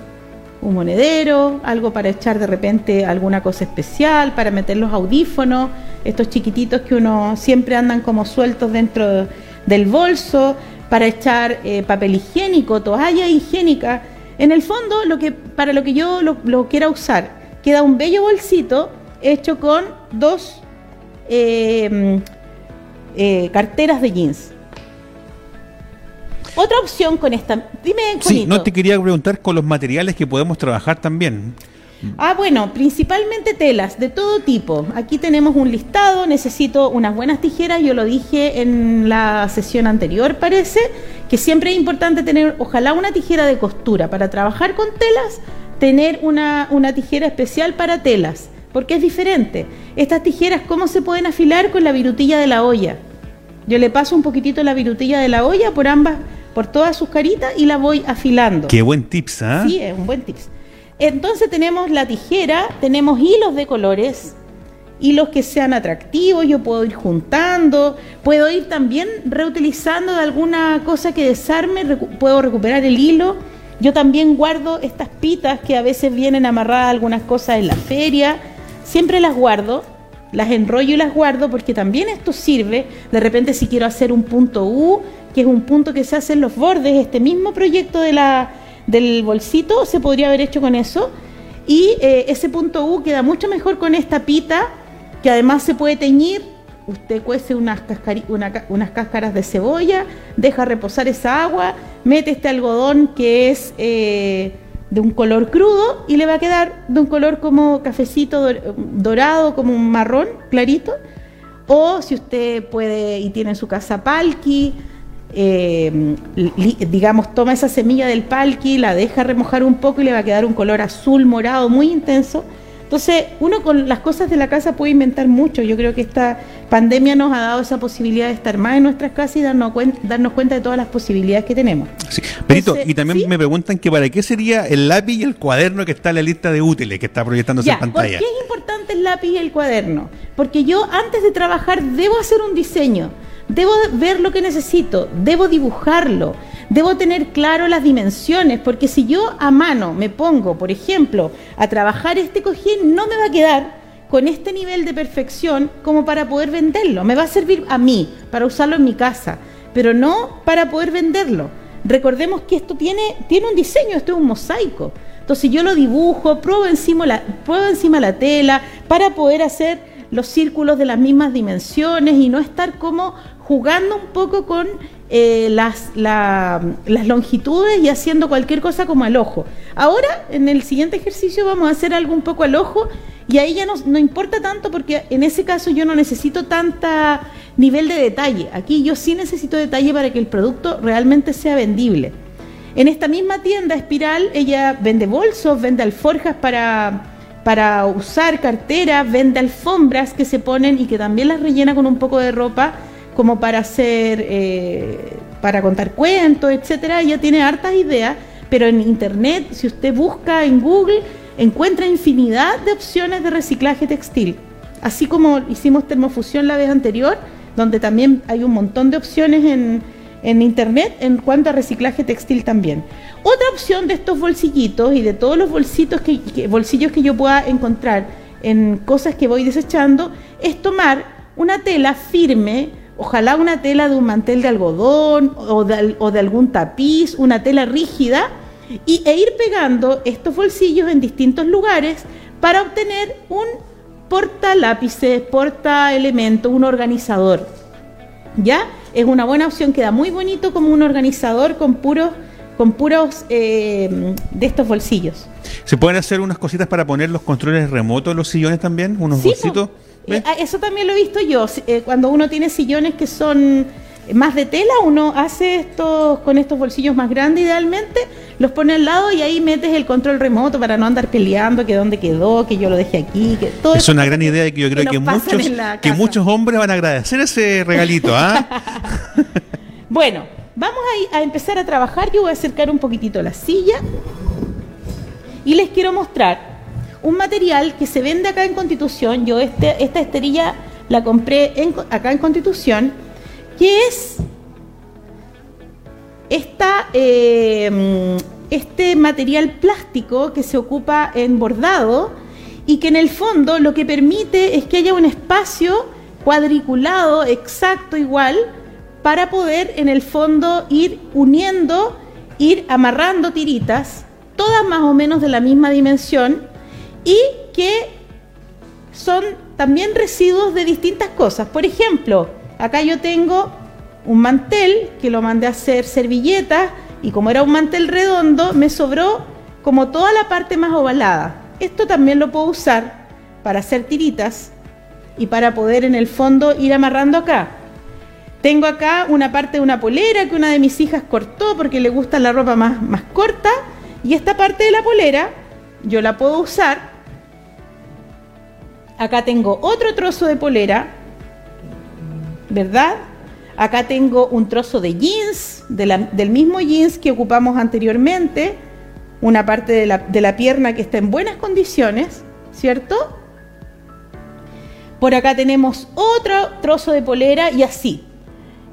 un monedero, algo para echar de repente alguna cosa especial, para meter los audífonos, estos chiquititos que uno siempre andan como sueltos dentro del bolso, para echar eh, papel higiénico, toalla higiénica. En el fondo, lo que, para lo que yo lo, quiera usar, queda un bello bolsito hecho con dos eh, eh, carteras de jeans. Otra opción con esta. Dime, Sí, no te quería preguntar con los materiales que podemos trabajar también. Ah, bueno, principalmente telas de todo tipo. Aquí tenemos un listado, necesito unas buenas tijeras, yo lo dije en la sesión anterior, parece, que siempre es importante tener, ojalá, una tijera de costura. Para trabajar con telas, tener una, una tijera especial para telas, porque es diferente. Estas tijeras, ¿cómo se pueden afilar con la virutilla de la olla? Yo le paso un poquitito la virutilla de la olla por ambas por todas sus caritas y la voy afilando. Qué buen tips, ¿ah? Sí, es un buen tips. Entonces tenemos la tijera, tenemos hilos de colores, hilos que sean atractivos, yo puedo ir juntando, puedo ir también reutilizando de alguna cosa que desarme, puedo recuperar el hilo. Yo también guardo estas pitas que a veces vienen amarradas a algunas cosas en la feria, siempre las guardo, las enrollo y las guardo porque también esto sirve, de repente si quiero hacer un punto U, que es un punto que se hace en los bordes, este mismo proyecto de la, del bolsito se podría haber hecho con eso. Y eh, ese punto U queda mucho mejor con esta pita, que además se puede teñir. Usted cuece unas, unas cáscaras de cebolla, deja reposar esa agua, mete este algodón que es eh, de un color crudo y le va a quedar de un color como cafecito dorado, como un marrón clarito. O si usted puede y tiene en su casa palki, eh, digamos, toma esa semilla del palqui, la deja remojar un poco y le va a quedar un color azul, morado, muy intenso. Entonces, uno con las cosas de la casa puede inventar mucho. Yo creo que esta pandemia nos ha dado esa posibilidad de estar más en nuestras casas y darnos, cuenta, darnos cuenta de todas las posibilidades que tenemos. Sí. Perito, y también me preguntan que para qué sería el lápiz y el cuaderno que está en la lista de útiles que está proyectándose en pantalla. ¿Por qué es importante el lápiz y el cuaderno? Porque yo antes de trabajar debo hacer un diseño. Debo ver lo que necesito, debo dibujarlo, debo tener claro las dimensiones, porque si yo a mano me pongo, por ejemplo, a trabajar este cojín, no me va a quedar con este nivel de perfección como para poder venderlo. Me va a servir a mí, para usarlo en mi casa, pero no para poder venderlo. Recordemos que esto tiene, tiene un diseño, esto es un mosaico. Entonces yo lo dibujo, pruebo encima la, pruebo encima la tela para poder hacer los círculos de las mismas dimensiones y no estar como jugando un poco con eh, las, las longitudes y haciendo cualquier cosa como al ojo. Ahora, en el siguiente ejercicio vamos a hacer algo un poco al ojo y ahí ya no, no importa tanto porque en ese caso yo no necesito tanta nivel de detalle. Aquí yo sí necesito detalle para que el producto realmente sea vendible. En esta misma tienda Espiral, ella vende bolsos, vende alforjas para, para usar carteras, vende alfombras que se ponen y que también las rellena con un poco de ropa como para hacer, eh, para contar cuentos, etcétera. Ella tiene hartas ideas, pero en internet, si usted busca en Google, encuentra infinidad de opciones de reciclaje textil. Así como hicimos termofusión la vez anterior, donde también hay un montón de opciones en, en internet en cuanto a reciclaje textil también. Otra opción de estos bolsillitos y de todos los bolsitos que, bolsillos que yo pueda encontrar en cosas que voy desechando es tomar una tela firme ojalá una tela de un mantel de algodón o de, algún tapiz, una tela rígida, y, e ir pegando estos bolsillos en distintos lugares para obtener un porta lápices, porta elemento, un organizador. ¿Ya? Es una buena opción, queda muy bonito como un organizador con puros con puros eh, de estos bolsillos. ¿Se pueden hacer unas cositas para poner los controles remotos en los sillones también? ¿Unos bolsitos? Eh, eso también lo he visto yo. Eh, cuando uno tiene sillones que son más de tela, uno hace estos con estos bolsillos más grandes idealmente, los pone al lado y ahí metes el control remoto para no andar peleando que dónde quedó, que yo lo dejé aquí, que todo Es una gran idea que yo creo que, muchos que muchos hombres van a agradecer ese regalito, ¿ah? bueno, vamos a, a empezar a trabajar. Yo voy a acercar un poquitito la silla y les quiero mostrar un material que se vende acá en Constitución, yo este, esta esterilla la compré acá en Constitución, que es esta, eh, este material plástico que se ocupa en bordado y que en el fondo lo que permite es que haya un espacio cuadriculado exacto igual para poder en el fondo ir uniendo, ir amarrando tiritas, todas más o menos de la misma dimensión y que son también residuos de distintas cosas. Por ejemplo, acá yo tengo un mantel que lo mandé a hacer servilletas y como era un mantel redondo me sobró como toda la parte más ovalada. Esto también lo puedo usar para hacer tiritas y para poder en el fondo ir amarrando acá. Tengo acá una parte de una polera que una de mis hijas cortó porque le gusta la ropa más, más corta. Y esta parte de la polera yo la puedo usar. Acá tengo otro trozo de polera, ¿verdad? Acá tengo un trozo de jeans, del mismo jeans que ocupamos anteriormente, una parte de la, pierna que está en buenas condiciones, ¿cierto? Por acá tenemos otro trozo de polera y así.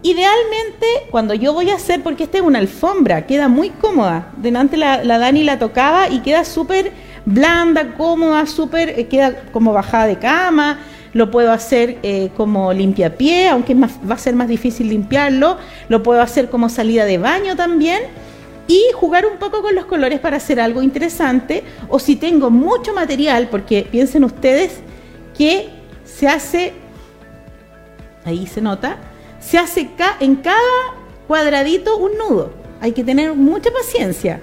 Idealmente, cuando yo voy a hacer, porque esta es una alfombra, queda muy cómoda. Delante la, Dani la tocaba y queda súper blanda, cómoda, súper, eh, queda como bajada de cama. Lo puedo hacer eh, como limpiapié, aunque va a ser más difícil limpiarlo. Lo puedo hacer como salida de baño también. Y jugar un poco con los colores para hacer algo interesante. O si tengo mucho material, porque piensen ustedes que se hace, ahí se nota, se hace en cada cuadradito un nudo. Hay que tener mucha paciencia.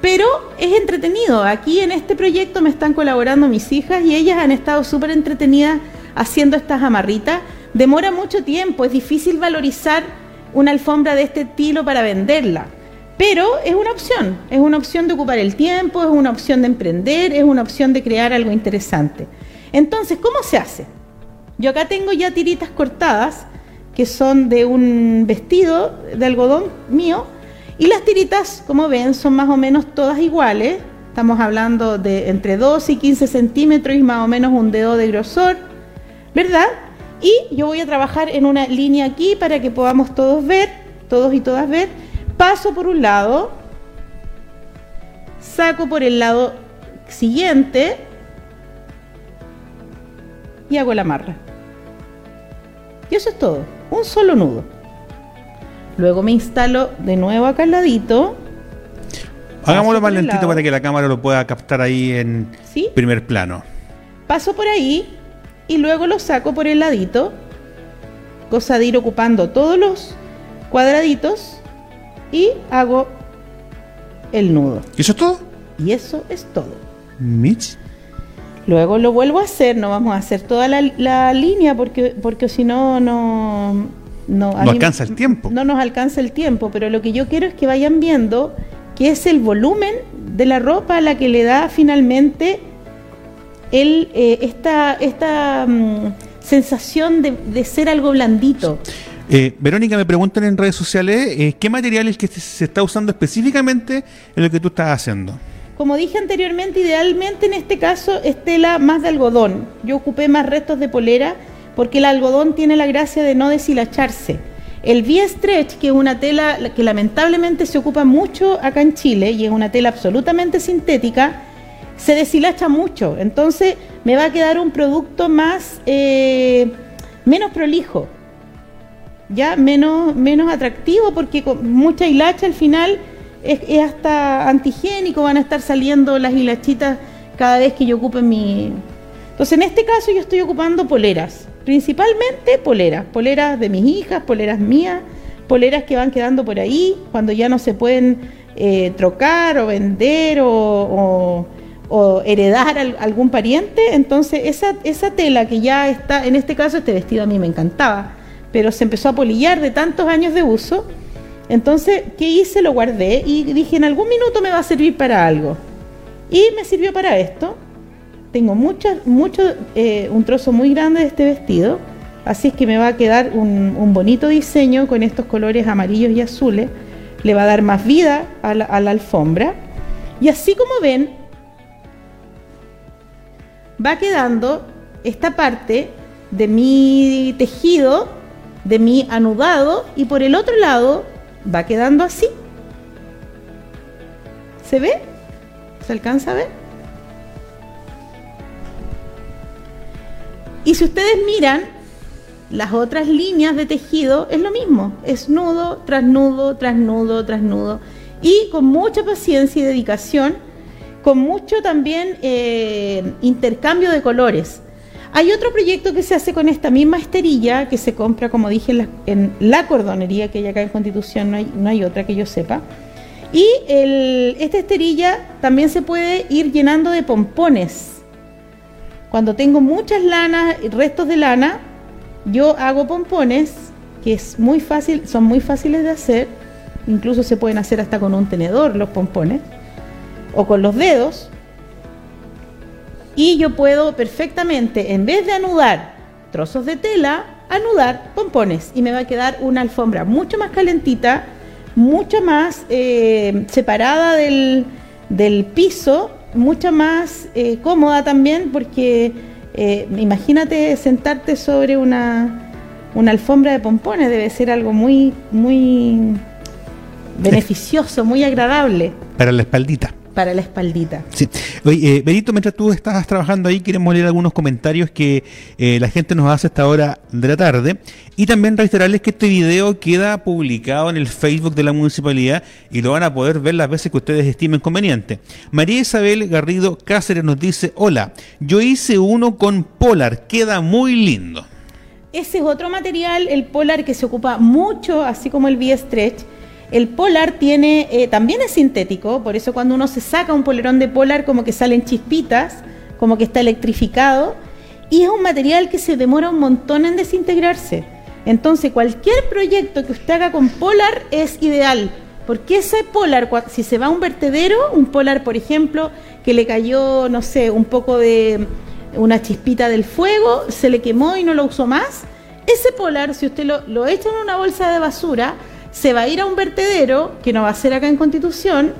Pero es entretenido. Aquí en este proyecto me están colaborando mis hijas y ellas han estado súper entretenidas haciendo estas amarritas. Demora mucho tiempo, es difícil valorizar una alfombra de este estilo para venderla. Pero es una opción, es una opción de ocupar el tiempo, es una opción de emprender, es una opción de crear algo interesante. Entonces, ¿cómo se hace? Yo acá tengo ya tiritas cortadas que son de un vestido de algodón mío. Y las tiritas, como ven, son más o menos todas iguales. Estamos hablando de entre 12 y 15 centímetros y más o menos un dedo de grosor, ¿verdad? Y yo voy a trabajar en una línea aquí para que podamos todos ver, todos y todas ver. Paso por un lado, saco por el lado siguiente y hago la amarra. Y eso es todo un solo nudo. Luego me instalo de nuevo acá al ladito. Hagámoslo más lentito para que la cámara lo pueda captar ahí en primer plano. Paso por ahí y luego lo saco por el ladito. Cosa de ir ocupando todos los cuadraditos y hago el nudo. ¿Y eso es todo? Y eso es todo. Mitch. Luego lo vuelvo a hacer, no vamos a hacer toda la, línea porque, porque si no, no... No, alcanza el tiempo. No nos alcanza el tiempo, pero lo que yo quiero es que vayan viendo que es el volumen de la ropa la que le da finalmente el, eh, esta, esta mm, sensación de, ser algo blandito. Eh, Verónica, me preguntan en redes sociales, eh, ¿qué material es que se está usando específicamente en lo que tú estás haciendo? Como dije anteriormente, idealmente en este caso es tela más de algodón. Yo ocupé más restos de polera porque el algodón tiene la gracia de no deshilacharse. El V-Stretch, que es una tela que lamentablemente se ocupa mucho acá en Chile y es una tela absolutamente sintética, se deshilacha mucho. Entonces me va a quedar un producto más eh, menos prolijo, ya menos, menos atractivo porque con mucha hilacha al final es, hasta antigénico, van a estar saliendo las hilachitas cada vez que yo ocupe mi... Entonces en este caso yo estoy ocupando poleras, principalmente poleras, poleras de mis hijas, poleras mías, poleras que van quedando por ahí cuando ya no se pueden eh, trocar o vender o, heredar a algún pariente. Entonces esa, esa tela que ya está, en este caso este vestido a mí me encantaba, pero se empezó a polillar de tantos años de uso entonces, ¿qué hice? Lo guardé y dije, en algún minuto me va a servir para algo. Y me sirvió para esto. Tengo mucho, eh, un trozo muy grande de este vestido, así es que me va a quedar un, bonito diseño con estos colores amarillos y azules. Le va a dar más vida a la alfombra. Y así como ven, va quedando esta parte de mi tejido, de mi anudado, y por el otro lado va quedando así. ¿Se ve? ¿Se alcanza a ver? Y si ustedes miran las otras líneas de tejido, es lo mismo. Es nudo, tras nudo, tras nudo, tras nudo. Y con mucha paciencia y dedicación, con mucho también eh, intercambio de colores. Hay otro proyecto que se hace con esta misma esterilla, que se compra, como dije, en la, cordonería que hay acá en Constitución, no hay, no hay otra que yo sepa. Y esta esterilla también se puede ir llenando de pompones. Cuando tengo muchas lanas, restos de lana, yo hago pompones, que es muy fácil, son muy fáciles de hacer, incluso se pueden hacer hasta con un tenedor los pompones, o con los dedos, y yo puedo perfectamente, en vez de anudar trozos de tela, anudar pompones, y me va a quedar una alfombra mucho más calentita, mucho más eh, separada del, del piso mucha más eh, cómoda también porque eh, imagínate sentarte sobre una, una alfombra de pompones, debe ser algo muy, muy beneficioso, muy agradable. Para la espaldita para la espaldita. Sí. Oye, eh, Benito, mientras tú estás trabajando ahí, queremos leer algunos comentarios que eh, la gente nos hace a esta hora de la tarde. Y también reiterarles que este video queda publicado en el Facebook de la municipalidad y lo van a poder ver las veces que ustedes estimen conveniente. María Isabel Garrido Cáceres nos dice, hola, yo hice uno con Polar, queda muy lindo. Ese es otro material, el Polar, que se ocupa mucho, así como el V-Stretch el polar tiene, eh, también es sintético, por eso cuando uno se saca un polerón de polar como que salen chispitas, como que está electrificado, y es un material que se demora un montón en desintegrarse. Entonces cualquier proyecto que usted haga con polar es ideal, porque ese polar, si se va a un vertedero, un polar por ejemplo, que le cayó, no sé, un poco de una chispita del fuego, se le quemó y no lo usó más, ese polar, si usted lo, lo echa en una bolsa de basura, se va a ir a un vertedero, que no va a ser acá en Constitución,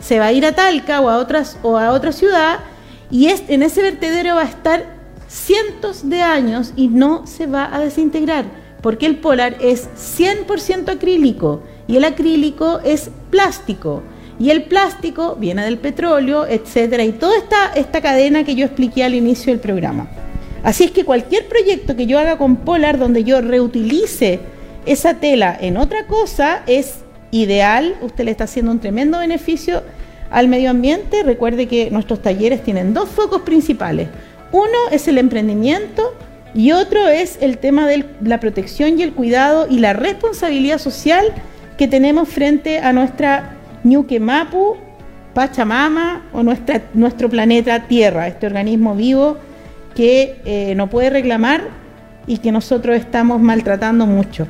se va a ir a Talca o a, otras, o a otra ciudad, y es, en ese vertedero va a estar cientos de años y no se va a desintegrar, porque el polar es 100% acrílico y el acrílico es plástico. Y el plástico viene del petróleo, etcétera, y toda esta, esta cadena que yo expliqué al inicio del programa. Así es que cualquier proyecto que yo haga con Polar donde yo reutilice esa tela en otra cosa es ideal, usted le está haciendo un tremendo beneficio al medio ambiente. Recuerde que nuestros talleres tienen dos focos principales. Uno es el emprendimiento y otro es el tema de la protección y el cuidado y la responsabilidad social que tenemos frente a nuestra Ñuque Mapu, Pachamama o nuestro planeta Tierra, este organismo vivo que eh, no puede reclamar y que nosotros estamos maltratando mucho.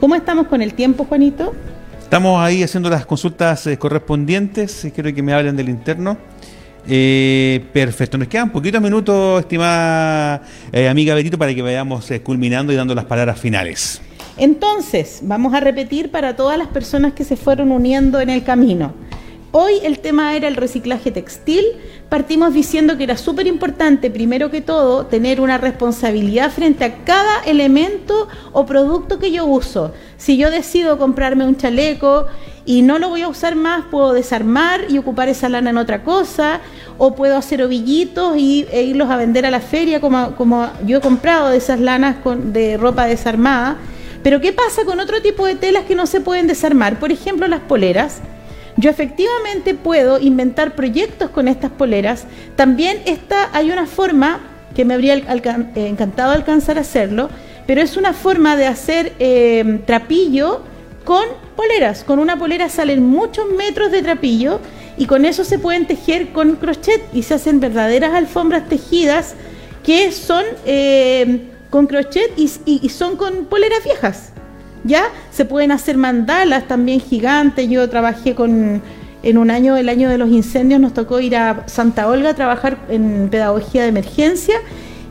¿Cómo estamos con el tiempo, Juanito? Estamos ahí haciendo las consultas eh, correspondientes. Quiero que me hablen del interno. Eh, perfecto, nos quedan poquitos minutos, estimada eh, amiga Betito, para que vayamos culminando y dando las palabras finales. Entonces, vamos a repetir para todas las personas que se fueron uniendo en el camino. Hoy el tema era el reciclaje textil. Partimos diciendo que era súper importante, primero que todo, tener una responsabilidad frente a cada elemento o producto que yo uso. Si yo decido comprarme un chaleco y no lo voy a usar más, puedo desarmar y ocupar esa lana en otra cosa, o puedo hacer ovillitos y, e irlos a vender a la feria, como, yo he comprado de esas lanas de ropa desarmada. Pero ¿qué pasa con otro tipo de telas que no se pueden desarmar? Por ejemplo, las poleras yo efectivamente puedo inventar proyectos con estas poleras. También esta, hay una forma que me habría eh, encantado alcanzar a hacerlo, pero es una forma de hacer eh, trapillo con poleras. Con una polera salen muchos metros de trapillo y con eso se pueden tejer con crochet y se hacen verdaderas alfombras tejidas que son eh, con crochet y son con poleras viejas. ¿Ya? Se pueden hacer mandalas también gigantes. Yo trabajé con, en un año, el año de los incendios, nos tocó ir a Santa Olga a trabajar en pedagogía de emergencia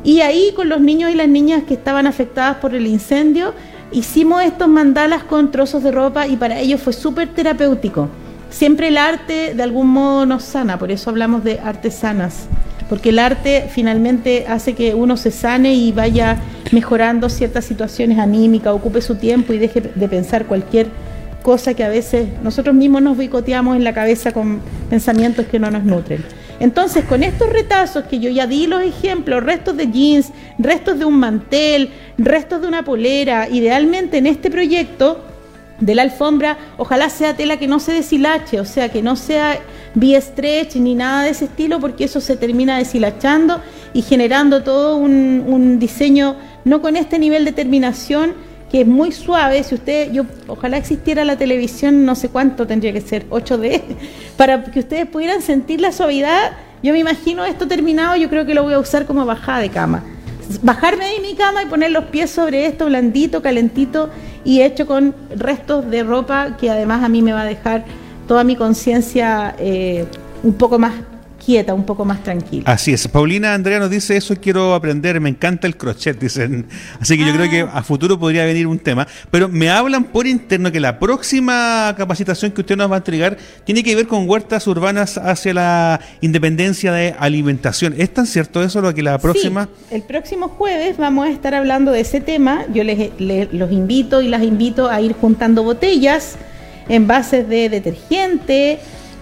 y ahí con los niños y las niñas que estaban afectadas por el incendio, hicimos estos mandalas con trozos de ropa y para ellos fue súper terapéutico. Siempre el arte de algún modo nos sana, por eso hablamos de artesanas porque el arte finalmente hace que uno se sane y vaya mejorando ciertas situaciones anímicas, ocupe su tiempo y deje de pensar cualquier cosa que a veces nosotros mismos nos boicoteamos en la cabeza con pensamientos que no nos nutren. Entonces, con estos retazos que yo ya di los ejemplos, restos de jeans, restos de un mantel, restos de una polera, idealmente en este proyecto de la alfombra, ojalá sea tela que no se deshilache, o sea, que no sea bi-stretch ni nada de ese estilo, porque eso se termina deshilachando y generando todo un, un diseño no con este nivel de terminación que es muy suave. Si usted, yo, ojalá existiera la televisión, no sé cuánto tendría que ser, 8D, para que ustedes pudieran sentir la suavidad. Yo me imagino esto terminado, yo creo que lo voy a usar como bajada de cama. Bajarme de mi cama y poner los pies sobre esto, blandito, calentito y hecho con restos de ropa que además a mí me va a dejar toda mi conciencia eh, un poco más quieta, un poco más tranquila. Así es. Paulina Andrea nos dice eso quiero aprender, me encanta el crochet, dicen. Así que yo creo que a futuro podría venir un tema. Pero me hablan por interno que la próxima capacitación que usted nos va a entregar tiene que ver con huertas urbanas hacia la independencia de alimentación. ¿Es tan cierto eso lo que la próxima? Sí, el próximo jueves vamos a estar hablando de ese tema. Yo les, les los invito y las invito a ir juntando botellas, envases de detergente,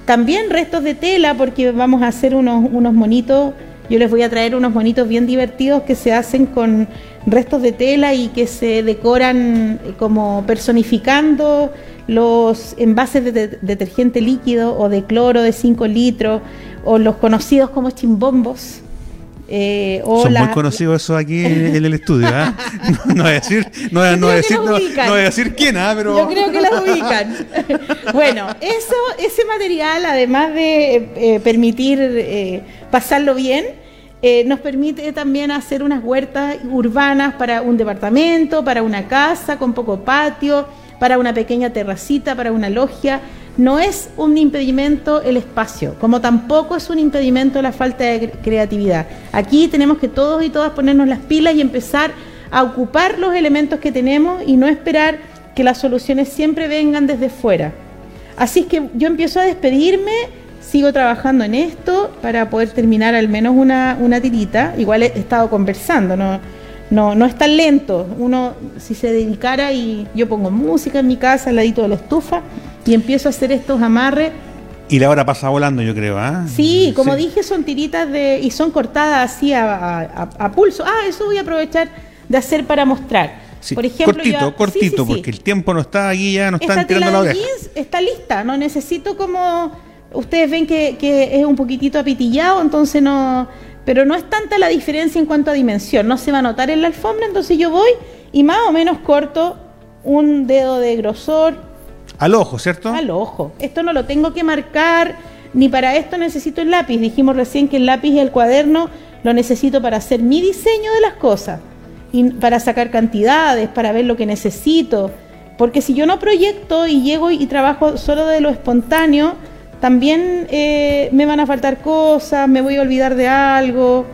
también restos de tela, porque vamos a hacer unos, unos monitos, yo les voy a traer unos monitos bien divertidos que se hacen con restos de tela y que se decoran eh, como personificando los envases de, detergente líquido o de cloro de 5 litros o los conocidos como chimbombos. Eh, Son muy conocidos eso aquí en, el estudio. ¿ah? No, voy a decir, no, no, decir, no, voy a decir quién, ¿ah? pero. Yo creo que las ubican. bueno, eso, ese material, además de eh, permitir eh, pasarlo bien, nos permite también hacer unas huertas urbanas para un departamento, para una casa con poco patio, para una pequeña terracita, para una logia no es un impedimento el espacio, como tampoco es un impedimento la falta de creatividad. Aquí tenemos que todos y todas ponernos las pilas y empezar a ocupar los elementos que tenemos y no esperar que las soluciones siempre vengan desde fuera. Así es que yo empiezo a despedirme, sigo trabajando en esto para poder terminar al menos una, una tirita. Igual he estado conversando, no, no, no es tan lento. Uno, si se dedicara y yo pongo música en mi casa al ladito de la estufa, y empiezo a hacer estos amarres. Y la hora pasa volando, yo creo, ¿ah? Sí, como dije, son tiritas de y son cortadas así a, pulso. Ah, eso voy a aprovechar de hacer para mostrar. Por ejemplo, cortito, cortito, porque el tiempo no está aquí ya, no está tirando la oreja. está lista, no necesito como ustedes ven que, que es un poquitito apitillado, entonces no, pero no es tanta la diferencia en cuanto a dimensión, no se va a notar en la alfombra, entonces yo voy y más o menos corto un dedo de grosor, al ojo, ¿cierto? Al ojo. Esto no lo tengo que marcar, ni para esto necesito el lápiz. Dijimos recién que el lápiz y el cuaderno lo necesito para hacer mi diseño de las cosas, y para sacar cantidades, para ver lo que necesito. Porque si yo no proyecto y llego y trabajo solo de lo espontáneo, también eh, me van a faltar cosas, me voy a olvidar de algo.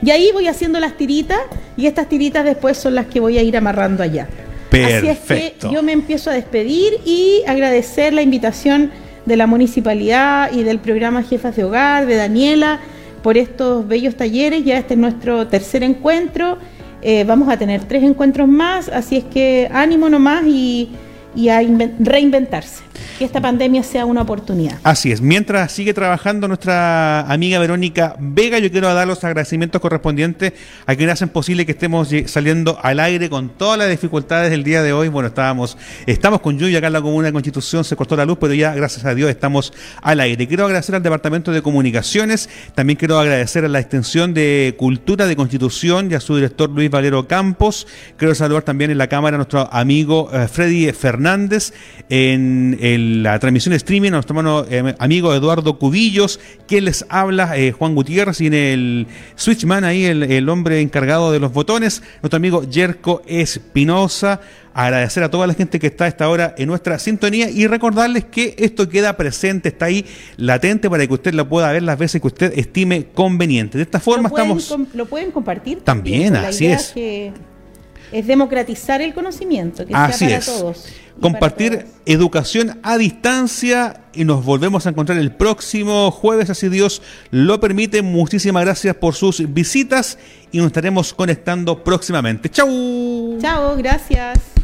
Y ahí voy haciendo las tiritas y estas tiritas después son las que voy a ir amarrando allá. Así es que yo me empiezo a despedir y agradecer la invitación de la municipalidad y del programa Jefas de Hogar, de Daniela, por estos bellos talleres. Ya este es nuestro tercer encuentro. Eh, vamos a tener tres encuentros más, así es que ánimo nomás y, y a reinventarse que esta pandemia sea una oportunidad. Así es. Mientras sigue trabajando nuestra amiga Verónica Vega, yo quiero dar los agradecimientos correspondientes a quienes hacen posible que estemos saliendo al aire con todas las dificultades del día de hoy. Bueno, estábamos, estamos con lluvia acá en la Comuna de Constitución, se cortó la luz, pero ya, gracias a Dios, estamos al aire. Quiero agradecer al Departamento de Comunicaciones, también quiero agradecer a la Extensión de Cultura de Constitución y a su director Luis Valero Campos. Quiero saludar también en la Cámara a nuestro amigo eh, Freddy Fernández en el la transmisión streaming, nuestro hermano eh, amigo Eduardo Cubillos, que les habla, eh, Juan Gutiérrez, y en el Switchman ahí, el, hombre encargado de los botones, nuestro amigo Yerko Espinosa. Agradecer a toda la gente que está a esta hora en nuestra sintonía y recordarles que esto queda presente, está ahí latente para que usted lo pueda ver las veces que usted estime conveniente. De esta forma estamos... ¿Lo pueden compartir? También, así es. Es democratizar el conocimiento, que sea para todos compartir educación a distancia y nos volvemos a encontrar el próximo jueves, así Dios lo permite. Muchísimas gracias por sus visitas y nos estaremos conectando próximamente. ¡Chau! Chao, gracias.